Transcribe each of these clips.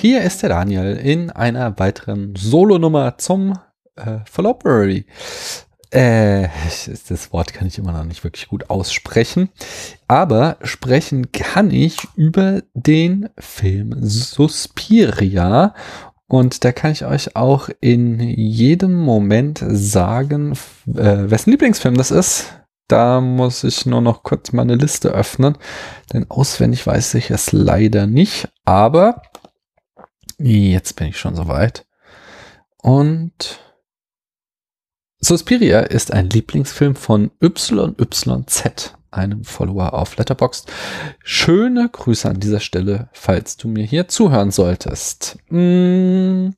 Hier ist der Daniel in einer weiteren Solo-Nummer zum äh, Library. Äh, das Wort kann ich immer noch nicht wirklich gut aussprechen. Aber sprechen kann ich über den Film Suspiria. Und da kann ich euch auch in jedem Moment sagen, äh, wessen Lieblingsfilm das ist. Da muss ich nur noch kurz meine Liste öffnen, denn auswendig weiß ich es leider nicht. Aber Jetzt bin ich schon soweit. Und Suspiria ist ein Lieblingsfilm von YYZ, einem Follower auf Letterboxd. Schöne Grüße an dieser Stelle, falls du mir hier zuhören solltest. Mm,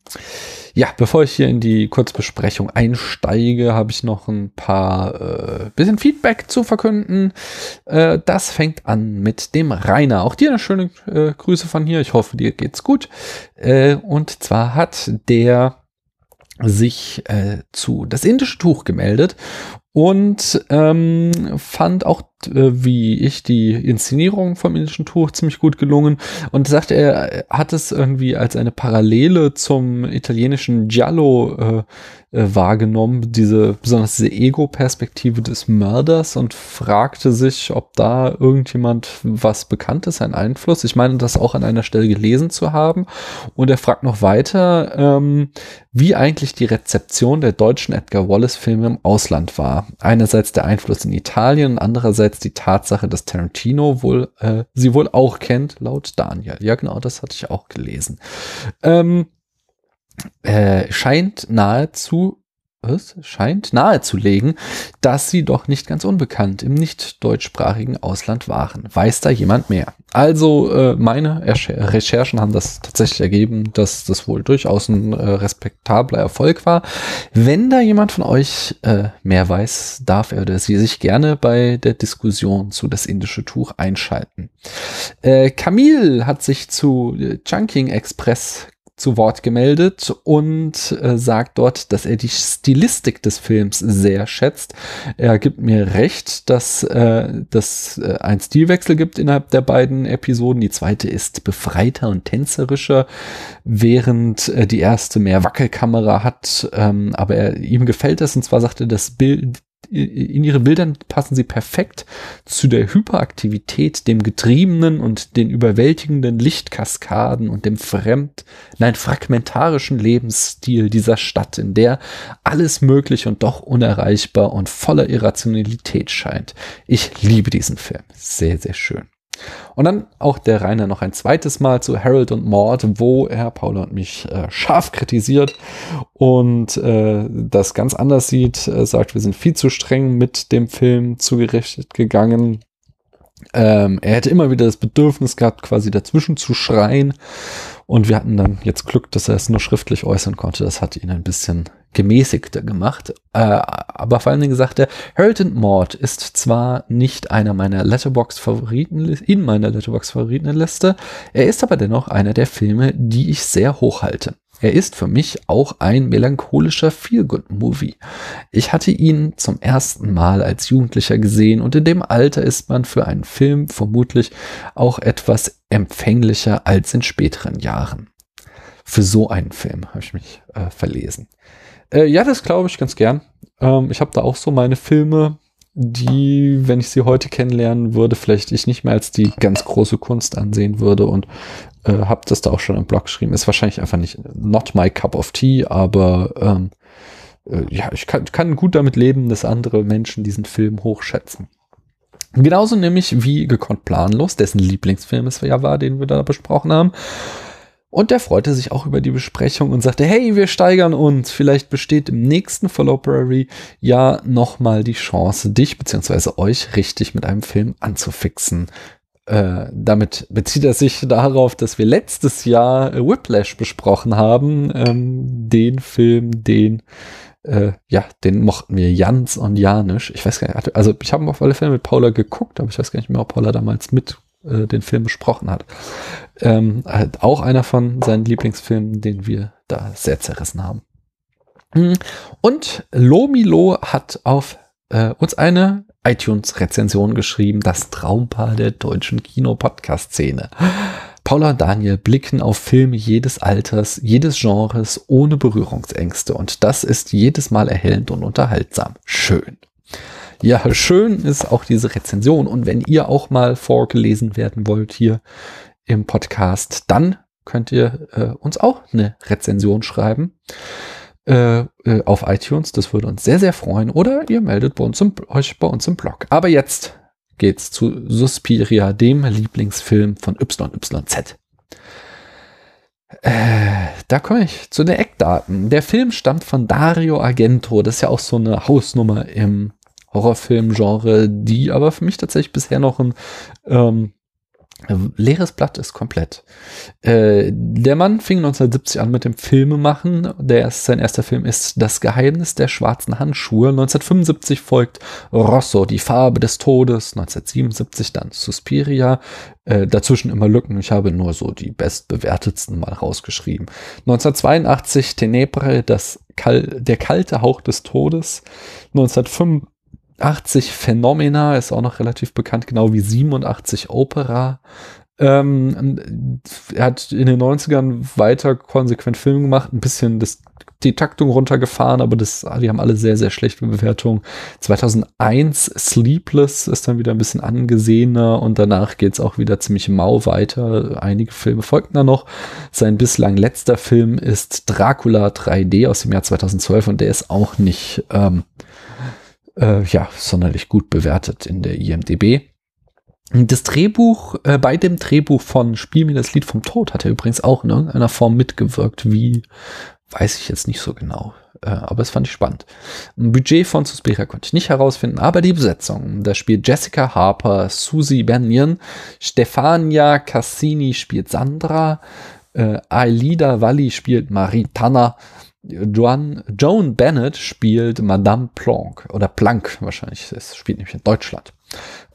ja, bevor ich hier in die Kurzbesprechung einsteige, habe ich noch ein paar äh, bisschen Feedback zu verkünden. Äh, das fängt an mit dem Rainer. Auch dir eine schöne äh, Grüße von hier. Ich hoffe, dir geht's gut. Äh, und zwar hat der sich äh, zu das indische Tuch gemeldet und ähm, fand auch äh, wie ich die Inszenierung vom indischen Tuch ziemlich gut gelungen und sagte er hat es irgendwie als eine Parallele zum italienischen Giallo äh, äh, wahrgenommen, diese besonders diese Ego-Perspektive des Mörders und fragte sich, ob da irgendjemand was Bekanntes, ein Einfluss. Ich meine, das auch an einer Stelle gelesen zu haben. Und er fragt noch weiter, ähm, wie eigentlich die Rezeption der deutschen Edgar Wallace-Filme im Ausland war. Einerseits der Einfluss in Italien, andererseits die Tatsache, dass Tarantino wohl äh, sie wohl auch kennt, laut Daniel. Ja, genau, das hatte ich auch gelesen. Ähm, äh, scheint nahezu was? scheint nahezulegen, dass sie doch nicht ganz unbekannt im nicht deutschsprachigen Ausland waren. Weiß da jemand mehr? Also äh, meine Recherchen haben das tatsächlich ergeben, dass das wohl durchaus ein äh, respektabler Erfolg war. Wenn da jemand von euch äh, mehr weiß, darf er oder sie sich gerne bei der Diskussion zu das indische Tuch einschalten. Äh, Camille hat sich zu Chunking Express zu Wort gemeldet und äh, sagt dort, dass er die Stilistik des Films sehr schätzt. Er gibt mir recht, dass äh, das äh, ein Stilwechsel gibt innerhalb der beiden Episoden. Die zweite ist befreiter und tänzerischer, während äh, die erste mehr Wackelkamera hat. Ähm, aber er, ihm gefällt das und zwar sagt er, das Bild, in ihre Bildern passen sie perfekt zu der Hyperaktivität, dem getriebenen und den überwältigenden Lichtkaskaden und dem fremd, nein, fragmentarischen Lebensstil dieser Stadt, in der alles möglich und doch unerreichbar und voller Irrationalität scheint. Ich liebe diesen Film. Sehr, sehr schön. Und dann auch der Rainer noch ein zweites Mal zu Harold und Maud, wo er Paula und mich äh, scharf kritisiert und äh, das ganz anders sieht, äh, sagt, wir sind viel zu streng mit dem Film zugerichtet gegangen. Ähm, er hätte immer wieder das Bedürfnis gehabt, quasi dazwischen zu schreien. Und wir hatten dann jetzt Glück, dass er es nur schriftlich äußern konnte. Das hat ihn ein bisschen gemäßigter gemacht. Äh, aber vor allen Dingen sagt er, Harold Maud ist zwar nicht einer meiner Letterbox-Favoriten, in meiner Letterbox-Favoritenliste, er ist aber dennoch einer der Filme, die ich sehr hoch halte. Er ist für mich auch ein melancholischer Feel-Good-Movie. Ich hatte ihn zum ersten Mal als Jugendlicher gesehen und in dem Alter ist man für einen Film vermutlich auch etwas empfänglicher als in späteren Jahren. Für so einen Film habe ich mich äh, verlesen. Äh, ja, das glaube ich ganz gern. Ähm, ich habe da auch so meine Filme, die, wenn ich sie heute kennenlernen würde, vielleicht ich nicht mehr als die ganz große Kunst ansehen würde und äh, habe das da auch schon im Blog geschrieben. Ist wahrscheinlich einfach nicht not my cup of tea, aber ähm, äh, ja, ich kann, kann gut damit leben, dass andere Menschen diesen Film hochschätzen. Genauso nämlich wie gekonnt planlos, dessen Lieblingsfilm es ja war, den wir da besprochen haben. Und der freute sich auch über die Besprechung und sagte, hey, wir steigern uns. Vielleicht besteht im nächsten Followberry ja nochmal die Chance, dich bzw. euch richtig mit einem Film anzufixen. Äh, damit bezieht er sich darauf, dass wir letztes Jahr Whiplash besprochen haben. Ähm, den Film, den äh, ja, den mochten wir Jans und Janisch. Ich weiß gar nicht, also ich habe auf alle Fälle mit Paula geguckt, aber ich weiß gar nicht mehr, ob Paula damals mit äh, den Film besprochen hat. Ähm, halt auch einer von seinen Lieblingsfilmen, den wir da sehr zerrissen haben. Hm. Und Lomilo hat auf äh, uns eine iTunes-Rezension geschrieben, das Traumpaar der deutschen Kino-Podcast-Szene. Paula und Daniel blicken auf Filme jedes Alters, jedes Genres ohne Berührungsängste und das ist jedes Mal erhellend und unterhaltsam. Schön. Ja, schön ist auch diese Rezension und wenn ihr auch mal vorgelesen werden wollt hier im Podcast, dann könnt ihr äh, uns auch eine Rezension schreiben äh, äh auf iTunes. Das würde uns sehr, sehr freuen. Oder ihr meldet bei uns im, euch bei uns im Blog. Aber jetzt geht's zu Suspiria, dem Lieblingsfilm von YYZ. Äh, da komme ich zu den Eckdaten. Der Film stammt von Dario Argento. Das ist ja auch so eine Hausnummer im Horrorfilm-Genre, die aber für mich tatsächlich bisher noch ein ähm, Leeres Blatt ist komplett. Äh, der Mann fing 1970 an mit dem Filmemachen. Der sein erster Film ist Das Geheimnis der schwarzen Handschuhe. 1975 folgt Rosso, die Farbe des Todes. 1977 dann Suspiria. Äh, dazwischen immer Lücken. Ich habe nur so die bestbewertetsten mal rausgeschrieben. 1982 Tenebre, das Kal der kalte Hauch des Todes. 1985 80 Phenomena ist auch noch relativ bekannt, genau wie 87 Opera. Ähm, er hat in den 90ern weiter konsequent Filme gemacht, ein bisschen das, die Taktung runtergefahren, aber das, die haben alle sehr, sehr schlechte Bewertungen. 2001 Sleepless ist dann wieder ein bisschen angesehener und danach geht's auch wieder ziemlich mau weiter. Einige Filme folgten da noch. Sein bislang letzter Film ist Dracula 3D aus dem Jahr 2012 und der ist auch nicht ähm, äh, ja, sonderlich gut bewertet in der IMDB. Das Drehbuch, äh, bei dem Drehbuch von Spiel mir das Lied vom Tod hat er übrigens auch in irgendeiner Form mitgewirkt. Wie, weiß ich jetzt nicht so genau. Äh, aber es fand ich spannend. Ein Budget von Suspiria konnte ich nicht herausfinden, aber die Besetzung. Da spielt Jessica Harper, Susie Bennion, Stefania Cassini spielt Sandra, äh, Ailida Walli spielt Marie Tanner, Joan, Joan Bennett spielt Madame Planck oder Planck wahrscheinlich. Es spielt nämlich in Deutschland.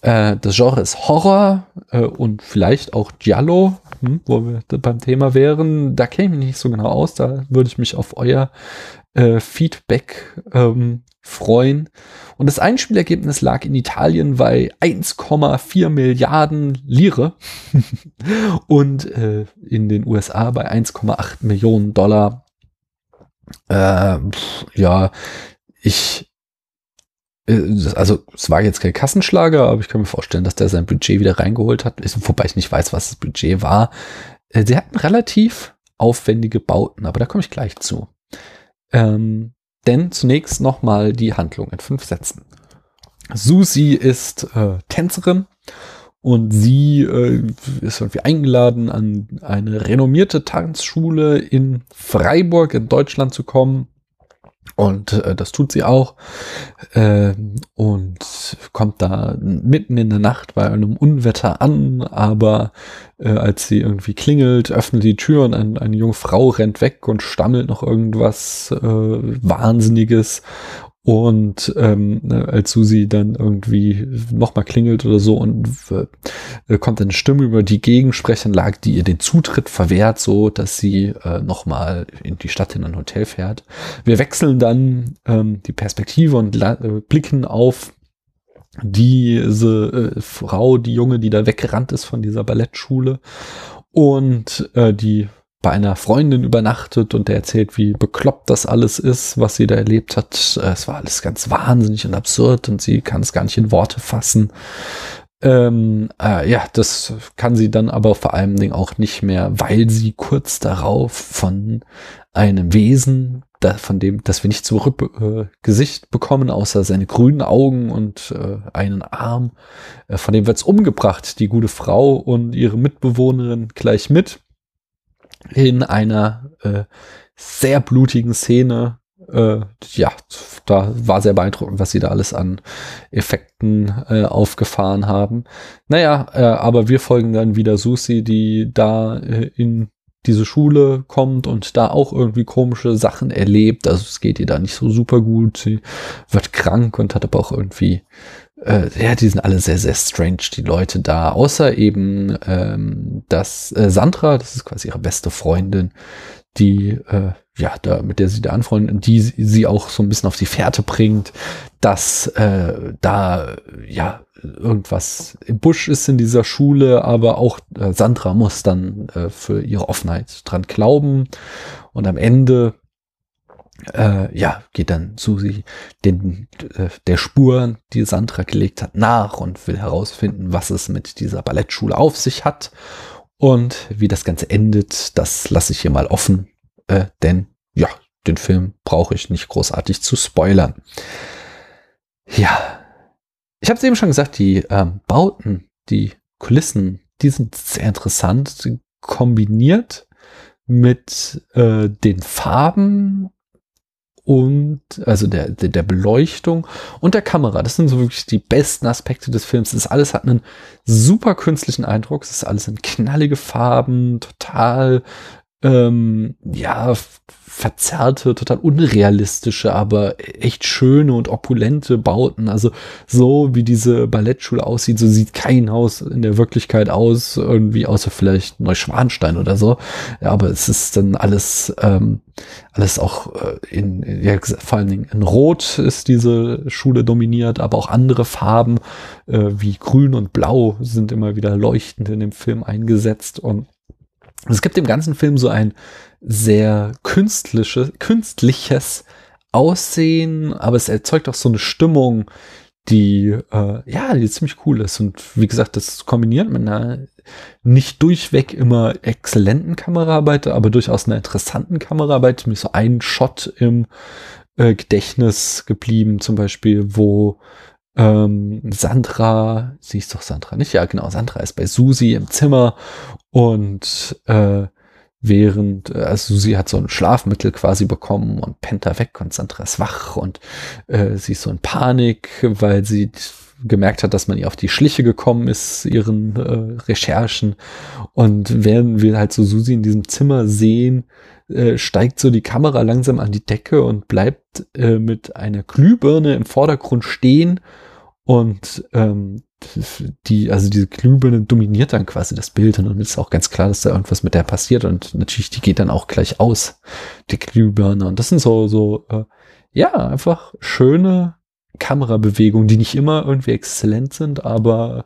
Äh, das Genre ist Horror äh, und vielleicht auch Giallo, hm, wo wir beim Thema wären. Da kenne ich nicht so genau aus. Da würde ich mich auf euer äh, Feedback ähm, freuen. Und das Einspielergebnis lag in Italien bei 1,4 Milliarden Lire und äh, in den USA bei 1,8 Millionen Dollar äh, ja, ich, äh, also es war jetzt kein Kassenschlager, aber ich kann mir vorstellen, dass der sein Budget wieder reingeholt hat, wobei ich nicht weiß, was das Budget war. Äh, sie hatten relativ aufwendige Bauten, aber da komme ich gleich zu. Ähm, denn zunächst nochmal die Handlung in fünf Sätzen. Susi ist äh, Tänzerin und sie äh, ist irgendwie eingeladen, an eine renommierte Tanzschule in Freiburg in Deutschland zu kommen. Und äh, das tut sie auch. Äh, und kommt da mitten in der Nacht bei einem Unwetter an. Aber äh, als sie irgendwie klingelt, öffnet die Tür und ein, eine junge Frau rennt weg und stammelt noch irgendwas äh, Wahnsinniges. Und ähm, ne, als Susi dann irgendwie nochmal klingelt oder so und äh, kommt eine Stimme über die Gegensprechanlage, die ihr den Zutritt verwehrt, so dass sie äh, nochmal in die Stadt in ein Hotel fährt. Wir wechseln dann ähm, die Perspektive und äh, blicken auf diese äh, Frau, die Junge, die da weggerannt ist von dieser Ballettschule und äh, die bei einer Freundin übernachtet und der erzählt, wie bekloppt das alles ist, was sie da erlebt hat. Es war alles ganz wahnsinnig und absurd und sie kann es gar nicht in Worte fassen. Ähm, äh, ja, das kann sie dann aber vor allen Dingen auch nicht mehr, weil sie kurz darauf von einem Wesen, da, von dem, dass wir nicht zurück äh, Gesicht bekommen, außer seine grünen Augen und äh, einen Arm, äh, von dem wird's umgebracht, die gute Frau und ihre Mitbewohnerin gleich mit in einer äh, sehr blutigen Szene. Äh, ja, da war sehr beeindruckend, was sie da alles an Effekten äh, aufgefahren haben. Naja, äh, aber wir folgen dann wieder Susi, die da äh, in diese Schule kommt und da auch irgendwie komische Sachen erlebt. Also es geht ihr da nicht so super gut. Sie wird krank und hat aber auch irgendwie äh, ja, die sind alle sehr, sehr strange, die Leute da. Außer eben, ähm, dass äh, Sandra, das ist quasi ihre beste Freundin, die, äh, ja, da, mit der sie da anfreunden, die sie auch so ein bisschen auf die Fährte bringt, dass äh, da, ja, irgendwas im Busch ist in dieser Schule, aber auch äh, Sandra muss dann äh, für ihre Offenheit dran glauben. Und am Ende äh, ja, geht dann Susi den, äh, der Spur, die Sandra gelegt hat, nach und will herausfinden, was es mit dieser Ballettschule auf sich hat. Und wie das Ganze endet, das lasse ich hier mal offen, äh, denn ja, den Film brauche ich nicht großartig zu spoilern. Ja, ich habe es eben schon gesagt, die ähm, Bauten, die Kulissen, die sind sehr interessant, kombiniert mit äh, den Farben und also der, der, der Beleuchtung und der Kamera. Das sind so wirklich die besten Aspekte des Films. Das alles hat einen super künstlichen Eindruck. Es ist alles in knallige Farben, total ähm, ja, verzerrte, total unrealistische, aber echt schöne und opulente Bauten. Also so wie diese Ballettschule aussieht, so sieht kein Haus in der Wirklichkeit aus, irgendwie außer vielleicht Neuschwanstein oder so. Ja, aber es ist dann alles, ähm, alles auch äh, in, ja, vor allen Dingen in Rot ist diese Schule dominiert, aber auch andere Farben äh, wie Grün und Blau sind immer wieder leuchtend in dem Film eingesetzt und es gibt im ganzen Film so ein sehr künstliches, künstliches Aussehen, aber es erzeugt auch so eine Stimmung, die äh, ja, die ziemlich cool ist. Und wie gesagt, das kombiniert mit einer nicht durchweg immer exzellenten Kameraarbeit, aber durchaus einer interessanten Kameraarbeit. Mir so ein Shot im äh, Gedächtnis geblieben, zum Beispiel, wo ähm, Sandra, sie ist doch Sandra, nicht? Ja, genau, Sandra ist bei Susi im Zimmer und äh, während, äh, also Susi hat so ein Schlafmittel quasi bekommen und pennt da weg und Sandra ist wach und äh, sie ist so in Panik, weil sie gemerkt hat, dass man ihr auf die Schliche gekommen ist, ihren äh, Recherchen. Und während wir halt so Susi in diesem Zimmer sehen, äh, steigt so die Kamera langsam an die Decke und bleibt äh, mit einer Glühbirne im Vordergrund stehen und ähm, die, also diese Glühbirne dominiert dann quasi das Bild und dann ist auch ganz klar, dass da irgendwas mit der passiert und natürlich, die geht dann auch gleich aus, die Glühbirne. Und das sind so, so, äh, ja, einfach schöne Kamerabewegungen, die nicht immer irgendwie exzellent sind, aber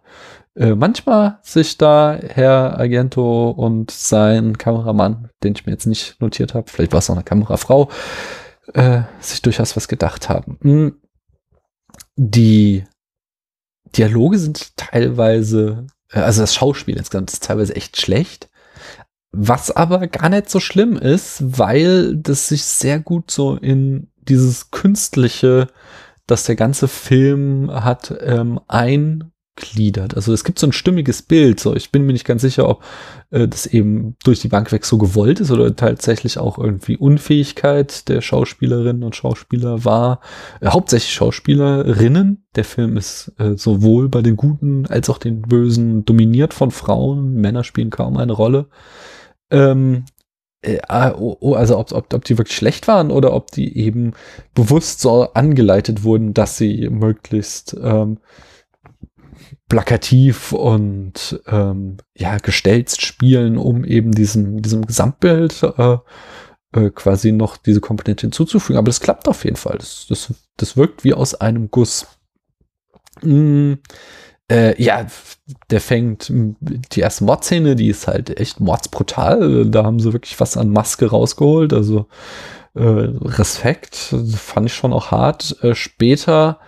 äh, manchmal sich da Herr Argento und sein Kameramann, den ich mir jetzt nicht notiert habe, vielleicht war es auch eine Kamerafrau, äh, sich durchaus was gedacht haben. Hm. Die Dialoge sind teilweise, äh, also das Schauspiel insgesamt ist teilweise echt schlecht. Was aber gar nicht so schlimm ist, weil das sich sehr gut so in dieses künstliche, dass der ganze Film hat, ähm, ein gliedert. Also es gibt so ein stimmiges Bild. So, ich bin mir nicht ganz sicher, ob äh, das eben durch die Bank weg so gewollt ist oder tatsächlich auch irgendwie Unfähigkeit der Schauspielerinnen und Schauspieler war. Äh, hauptsächlich Schauspielerinnen. Der Film ist äh, sowohl bei den Guten als auch den Bösen dominiert von Frauen. Männer spielen kaum eine Rolle. Ähm, äh, ah, oh, oh, also ob, ob, ob die wirklich schlecht waren oder ob die eben bewusst so angeleitet wurden, dass sie möglichst ähm, plakativ und ähm, ja gestelzt spielen, um eben diesem diesem Gesamtbild äh, äh, quasi noch diese Komponente hinzuzufügen. Aber das klappt auf jeden Fall. Das, das, das wirkt wie aus einem Guss. Mm, äh, ja, der fängt die erste Mordszene, die ist halt echt mordsbrutal. Da haben sie wirklich was an Maske rausgeholt. Also äh, Respekt, fand ich schon auch hart. Äh, später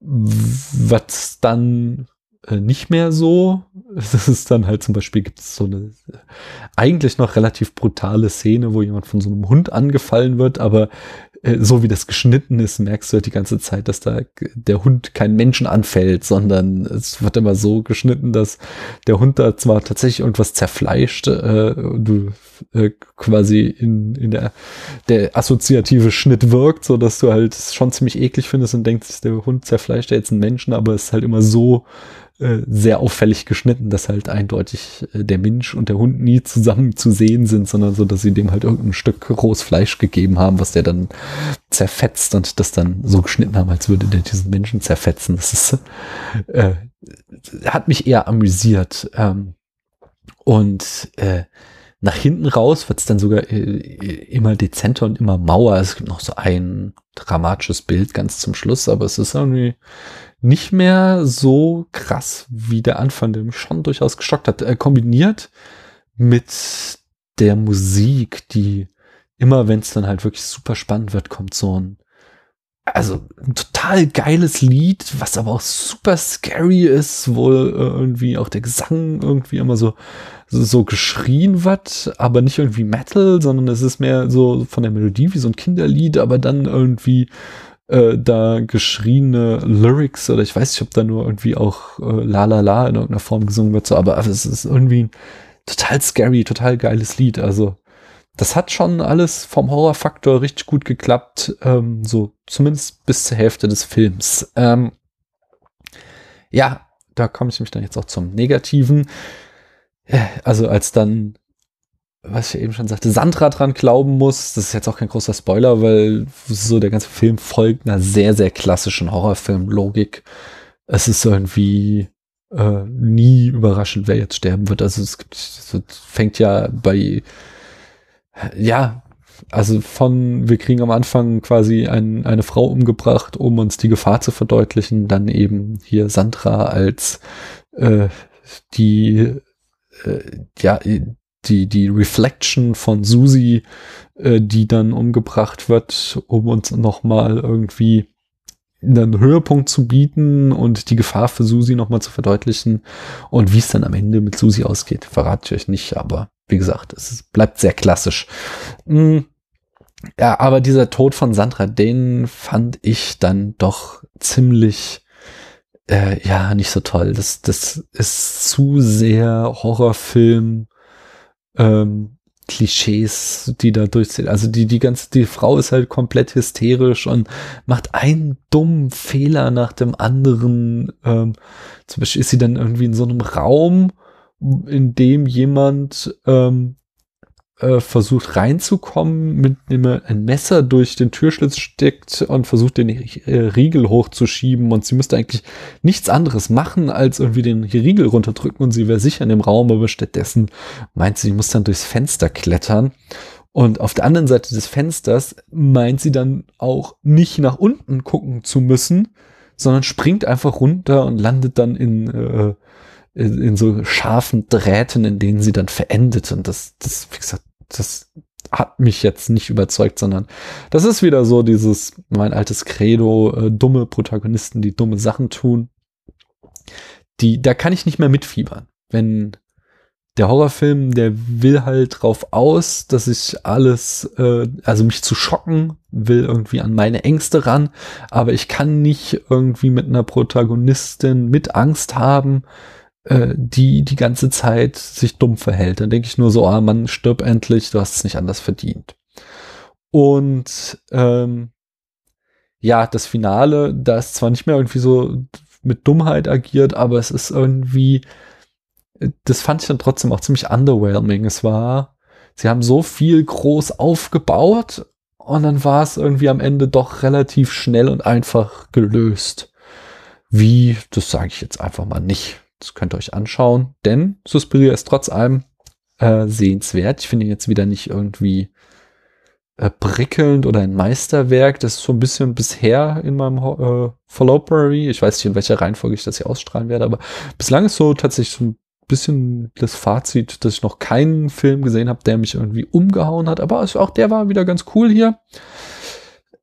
was dann äh, nicht mehr so. Das ist dann halt zum Beispiel gibt es so eine eigentlich noch relativ brutale Szene, wo jemand von so einem Hund angefallen wird, aber so wie das geschnitten ist, merkst du halt die ganze Zeit, dass da der Hund keinen Menschen anfällt, sondern es wird immer so geschnitten, dass der Hund da zwar tatsächlich irgendwas zerfleischt, äh, du äh, quasi in, in der, der assoziative Schnitt wirkt, so dass du halt schon ziemlich eklig findest und denkst, der Hund zerfleischt ja jetzt einen Menschen, aber es ist halt immer so äh, sehr auffällig geschnitten, dass halt eindeutig äh, der Mensch und der Hund nie zusammen zu sehen sind, sondern so, dass sie dem halt irgendein Stück rohes Fleisch gegeben haben, was der dann zerfetzt und das dann so geschnitten haben, als würde der diesen Menschen zerfetzen. Das ist, äh, hat mich eher amüsiert. Ähm, und äh, nach hinten raus wird es dann sogar äh, immer dezenter und immer mauer. Es gibt noch so ein dramatisches Bild ganz zum Schluss, aber es ist irgendwie nicht mehr so krass wie der Anfang, der mich schon durchaus geschockt hat. Äh, kombiniert mit der Musik, die immer, wenn es dann halt wirklich super spannend wird, kommt so ein also ein total geiles Lied, was aber auch super scary ist, wo äh, irgendwie auch der Gesang irgendwie immer so so geschrien wird, aber nicht irgendwie Metal, sondern es ist mehr so von der Melodie wie so ein Kinderlied, aber dann irgendwie äh, da geschriene Lyrics oder ich weiß nicht, ob da nur irgendwie auch äh, La La La in irgendeiner Form gesungen wird, so, aber es ist irgendwie ein total scary, total geiles Lied. Also das hat schon alles vom Horrorfaktor richtig gut geklappt, ähm, so zumindest bis zur Hälfte des Films. Ähm, ja, da komme ich mich dann jetzt auch zum Negativen also als dann, was ich eben schon sagte, Sandra dran glauben muss, das ist jetzt auch kein großer Spoiler, weil so der ganze Film folgt einer sehr, sehr klassischen Horrorfilm-Logik. Es ist irgendwie äh, nie überraschend, wer jetzt sterben wird. Also es gibt, es fängt ja bei, ja, also von, wir kriegen am Anfang quasi ein, eine Frau umgebracht, um uns die Gefahr zu verdeutlichen, dann eben hier Sandra als äh, die äh, ja, die, die Reflection von Susi, äh, die dann umgebracht wird, um uns nochmal irgendwie einen Höhepunkt zu bieten und die Gefahr für Susi nochmal zu verdeutlichen. Und wie es dann am Ende mit Susi ausgeht, verrate ich euch nicht, aber wie gesagt, es bleibt sehr klassisch. Mm, ja, aber dieser Tod von Sandra, den fand ich dann doch ziemlich äh, ja, nicht so toll. Das, das ist zu sehr Horrorfilm, ähm, Klischees, die da durchziehen. Also die, die ganze, die Frau ist halt komplett hysterisch und macht einen dummen Fehler nach dem anderen. Ähm, zum Beispiel ist sie dann irgendwie in so einem Raum, in dem jemand ähm, äh, versucht reinzukommen, mit er ein Messer durch den Türschlitz steckt und versucht den äh, Riegel hochzuschieben und sie müsste eigentlich nichts anderes machen, als irgendwie den Riegel runterdrücken und sie wäre sicher in dem Raum, aber stattdessen meint sie, sie muss dann durchs Fenster klettern. Und auf der anderen Seite des Fensters meint sie dann auch nicht nach unten gucken zu müssen, sondern springt einfach runter und landet dann in, äh, in, in so scharfen Drähten, in denen sie dann verendet. Und das, das, wie gesagt, das hat mich jetzt nicht überzeugt, sondern das ist wieder so dieses, mein altes Credo, äh, dumme Protagonisten, die dumme Sachen tun. Die, da kann ich nicht mehr mitfiebern. Wenn der Horrorfilm, der will halt drauf aus, dass ich alles, äh, also mich zu schocken, will irgendwie an meine Ängste ran, aber ich kann nicht irgendwie mit einer Protagonistin mit Angst haben, äh, die die ganze Zeit sich dumm verhält. Dann denke ich nur so, ah, man stirb endlich, du hast es nicht anders verdient. Und ähm, ja, das Finale, da ist zwar nicht mehr irgendwie so mit Dummheit agiert, aber es ist irgendwie, das fand ich dann trotzdem auch ziemlich underwhelming. Es war, sie haben so viel groß aufgebaut und dann war es irgendwie am Ende doch relativ schnell und einfach gelöst. Wie, das sage ich jetzt einfach mal nicht. Das könnt ihr euch anschauen, denn Suspiria ist trotz allem äh, sehenswert. Ich finde ihn jetzt wieder nicht irgendwie äh, prickelnd oder ein Meisterwerk. Das ist so ein bisschen bisher in meinem äh, Followbury. Ich weiß nicht, in welcher Reihenfolge ich das hier ausstrahlen werde, aber bislang ist so tatsächlich so ein bisschen das Fazit, dass ich noch keinen Film gesehen habe, der mich irgendwie umgehauen hat. Aber auch der war wieder ganz cool hier.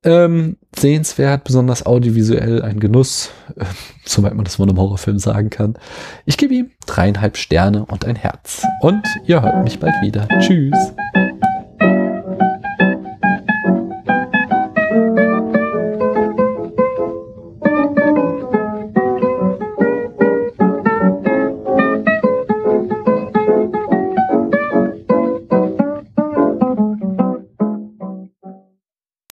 Ähm, sehenswert, besonders audiovisuell, ein Genuss, äh, soweit man das von einem Horrorfilm sagen kann. Ich gebe ihm dreieinhalb Sterne und ein Herz. Und ihr hört mich bald wieder. Tschüss.